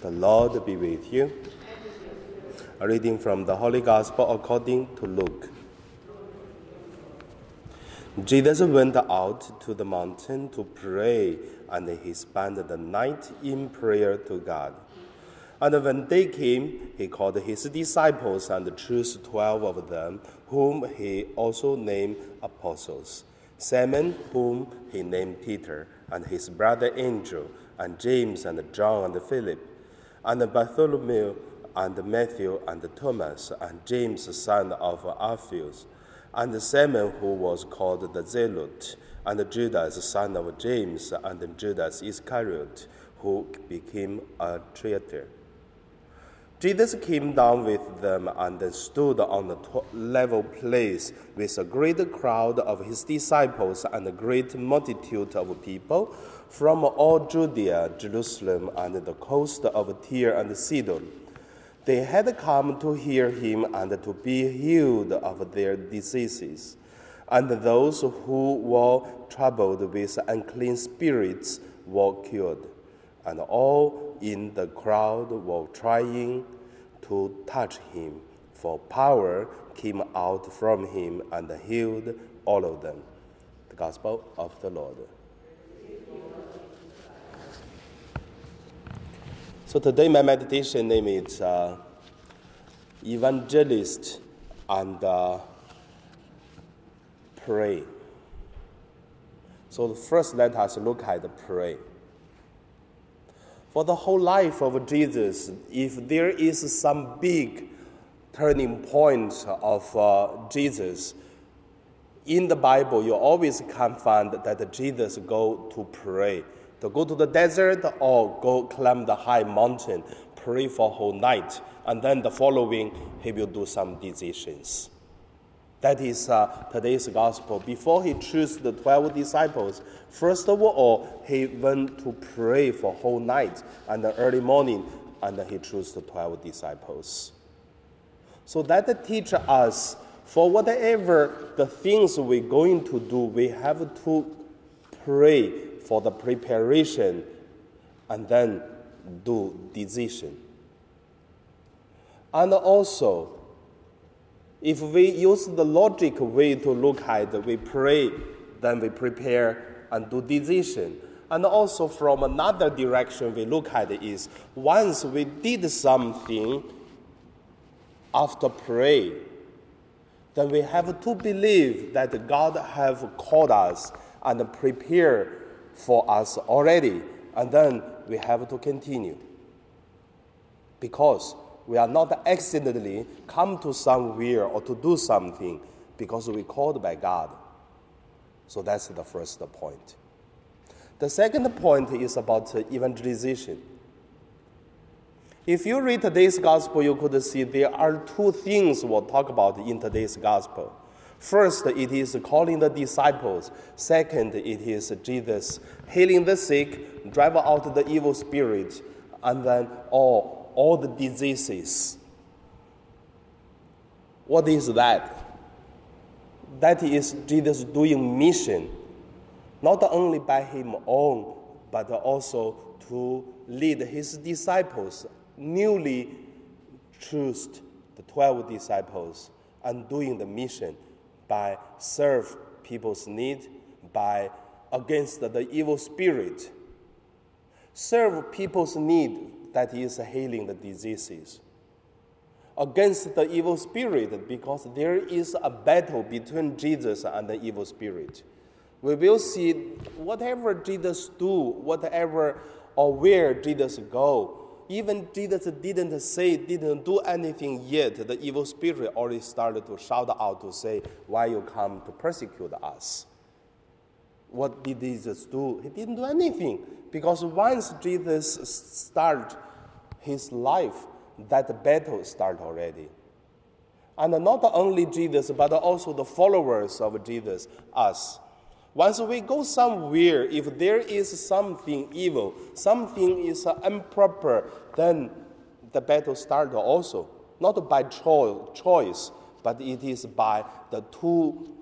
The Lord be with you. A reading from the Holy Gospel according to Luke. Jesus went out to the mountain to pray, and he spent the night in prayer to God. And when day came, he called his disciples and chose twelve of them, whom he also named apostles Simon, whom he named Peter, and his brother Andrew, and James, and John, and Philip, and Bartholomew, and Matthew, and Thomas, and James, son of Alphaeus, and Simon, who was called the Zealot, and Judas, son of James, and Judas Iscariot, who became a traitor. Jesus came down with them and stood on a level place with a great crowd of his disciples and a great multitude of people from all Judea, Jerusalem, and the coast of Tyre and Sidon. They had come to hear him and to be healed of their diseases. And those who were troubled with unclean spirits were cured and all in the crowd were trying to touch him, for power came out from him and healed all of them. The Gospel of the Lord. So today my meditation name is uh, Evangelist and uh, Pray. So first let us look at the pray. For the whole life of Jesus, if there is some big turning point of uh, Jesus, in the Bible, you always can find that Jesus go to pray, to go to the desert or go climb the high mountain, pray for whole night, and then the following he will do some decisions. That is uh, today's gospel. Before he chose the 12 disciples, first of all, he went to pray for whole night and the early morning, and he chose the 12 disciples. So that teaches us for whatever the things we're going to do, we have to pray for the preparation and then do decision. And also, if we use the logic way to look at we pray, then we prepare and do decision. And also from another direction we look at is once we did something after pray, then we have to believe that God have called us and prepared for us already. And then we have to continue. Because we are not accidentally come to somewhere or to do something because we called by God. So that's the first point. The second point is about evangelization. If you read today's gospel, you could see there are two things we'll talk about in today's gospel. First, it is calling the disciples. Second, it is Jesus healing the sick, drive out the evil spirit, and then all all the diseases. What is that? That is Jesus doing mission, not only by him own, but also to lead his disciples, newly chosen the 12 disciples, and doing the mission by serve people's need, by against the evil spirit. Serve people's need that is healing the diseases. Against the evil spirit, because there is a battle between Jesus and the evil spirit. We will see whatever Jesus do, whatever or where Jesus go, even Jesus didn't say, didn't do anything yet, the evil spirit already started to shout out to say, Why you come to persecute us? What did Jesus do? He didn't do anything. Because once Jesus started his life, that battle started already. And not only Jesus, but also the followers of Jesus, us. Once we go somewhere, if there is something evil, something is uh, improper, then the battle starts also. Not by cho- choice, but it is by the two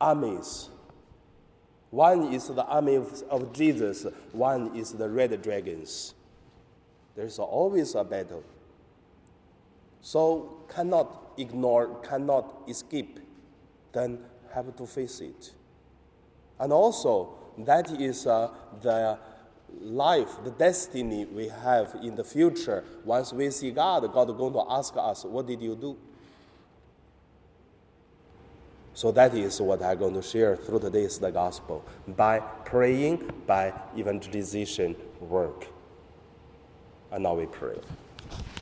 armies one is the army of, of Jesus, one is the red dragons. There's always a battle. So cannot ignore, cannot escape, then have to face it. And also, that is uh, the life, the destiny we have in the future. Once we see God, God is going to ask us, What did you do? So that is what I'm going to share through today's the gospel by praying, by evangelization work. And now we pray.